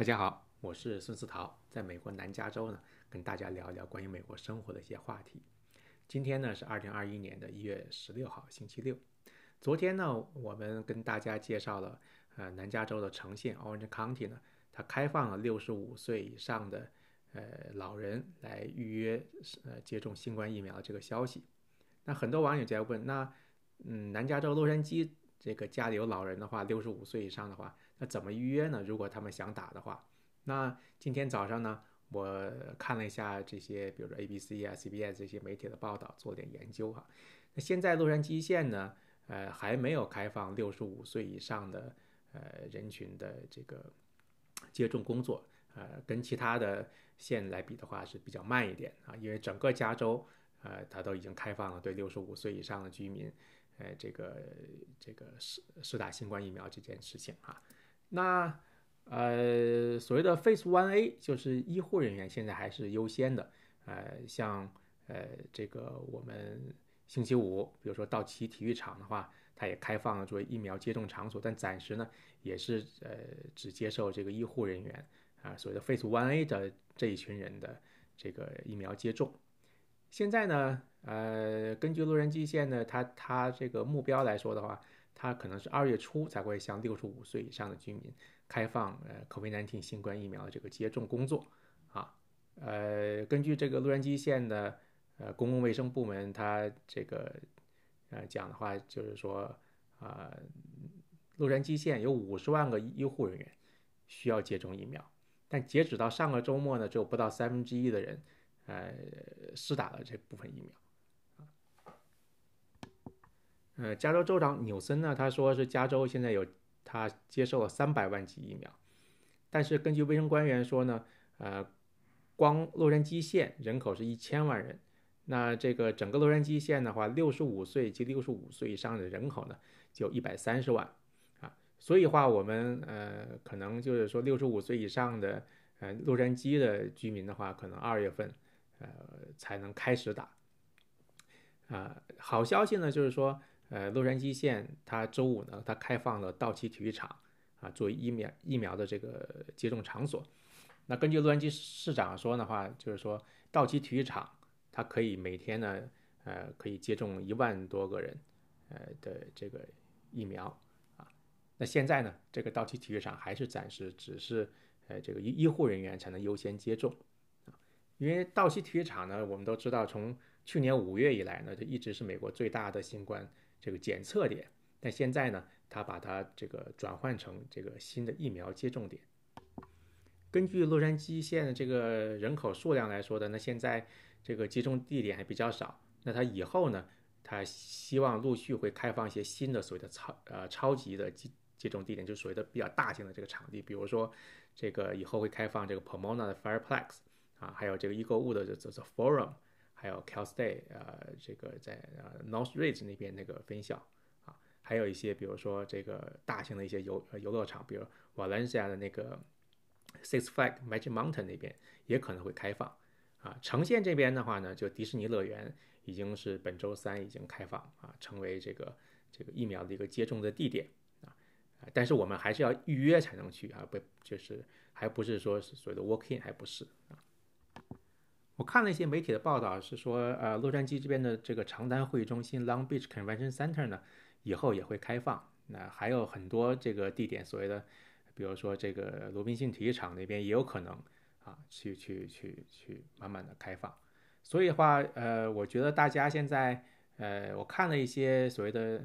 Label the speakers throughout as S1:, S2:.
S1: 大家好，我是孙思桃，在美国南加州呢，跟大家聊一聊关于美国生活的一些话题。今天呢是二零二一年的一月十六号，星期六。昨天呢，我们跟大家介绍了，呃，南加州的城县 Orange County 呢，它开放了六十五岁以上的呃老人来预约呃接种新冠疫苗这个消息。那很多网友在问，那嗯，南加州洛杉矶这个家里有老人的话，六十五岁以上的话。那怎么预约呢？如果他们想打的话，那今天早上呢，我看了一下这些，比如说 ABC 啊、CBS 这些媒体的报道，做点研究哈。那现在洛杉矶县呢，呃，还没有开放六十五岁以上的呃人群的这个接种工作，呃，跟其他的县来比的话是比较慢一点啊，因为整个加州，呃，它都已经开放了对六十五岁以上的居民，呃，这个这个施施打新冠疫苗这件事情哈。那呃，所谓的 Phase One A 就是医护人员现在还是优先的。呃，像呃这个我们星期五，比如说到奇体育场的话，它也开放了作为疫苗接种场所，但暂时呢也是呃只接受这个医护人员啊，所谓的 Phase One A 的这一群人的这个疫苗接种。现在呢，呃，根据洛杉矶县呢，它它这个目标来说的话。它可能是二月初才会向六十五岁以上的居民开放呃 COVID-19 新冠疫苗的这个接种工作啊，呃，根据这个洛杉矶县的呃公共卫生部门，它这个呃讲的话就是说啊，洛杉矶县有五十万个医护人员需要接种疫苗，但截止到上个周末呢，只有不到三分之一的人呃施打了这部分疫苗。呃，加州州长纽森呢，他说是加州现在有他接受了三百万剂疫苗，但是根据卫生官员说呢，呃，光洛杉矶县人口是一千万人，那这个整个洛杉矶县的话，六十五岁及六十五岁以上的人口呢，就一百三十万啊，所以话我们呃可能就是说六十五岁以上的呃洛杉矶的居民的话，可能二月份呃才能开始打啊。好消息呢，就是说。呃，洛杉矶县它周五呢，它开放了道奇体育场啊，作为疫苗疫苗的这个接种场所。那根据洛杉矶市长说的话，就是说道奇体育场它可以每天呢，呃，可以接种一万多个人，呃的这个疫苗啊。那现在呢，这个道奇体育场还是暂时只是呃这个医医护人员才能优先接种啊，因为道奇体育场呢，我们都知道从去年五月以来呢，就一直是美国最大的新冠。这个检测点，但现在呢，他把它这个转换成这个新的疫苗接种点。根据洛杉矶县的这个人口数量来说的，那现在这个接种地点还比较少。那他以后呢，他希望陆续会开放一些新的所谓的超呃超级的接接种地点，就所谓的比较大型的这个场地，比如说这个以后会开放这个 Pomona 的 Fireplex 啊，还有这个 Eaglewood 的这这 Forum。还有 Cal State，呃，这个在呃 Northridge 那边那个分校啊，还有一些比如说这个大型的一些游游乐场，比如 Valencia 的那个 Six Flag Magic Mountain 那边也可能会开放啊。城县这边的话呢，就迪士尼乐园已经是本周三已经开放啊，成为这个这个疫苗的一个接种的地点啊。但是我们还是要预约才能去啊，不就是还不是说是所谓的 Walk In，还不是啊。我看了一些媒体的报道，是说，呃，洛杉矶这边的这个长滩会议中心 （Long Beach Convention Center） 呢，以后也会开放。那还有很多这个地点，所谓的，比如说这个罗宾逊体育场那边也有可能啊，去去去去慢慢的开放。所以的话，呃，我觉得大家现在，呃，我看了一些所谓的，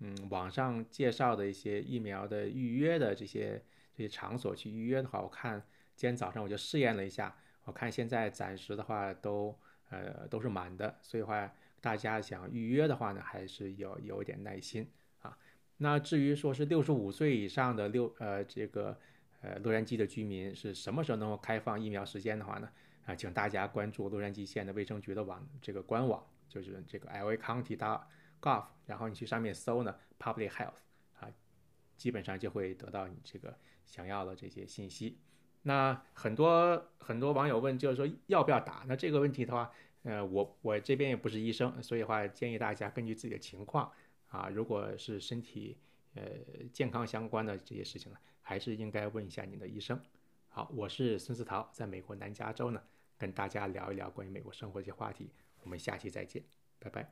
S1: 嗯，网上介绍的一些疫苗的预约的这些这些场所去预约的话，我看今天早上我就试验了一下。我看现在暂时的话都呃都是满的，所以话大家想预约的话呢，还是有有一点耐心啊。那至于说是六十五岁以上的六呃这个呃洛杉矶的居民是什么时候能够开放疫苗时间的话呢？啊，请大家关注洛杉矶县的卫生局的网这个官网，就是这个 LA County gov，然后你去上面搜呢 Public Health 啊，基本上就会得到你这个想要的这些信息。那很多很多网友问，就是说要不要打？那这个问题的话，呃，我我这边也不是医生，所以话建议大家根据自己的情况啊，如果是身体呃健康相关的这些事情呢，还是应该问一下你的医生。好，我是孙思桃，在美国南加州呢，跟大家聊一聊关于美国生活这些话题。我们下期再见，拜拜。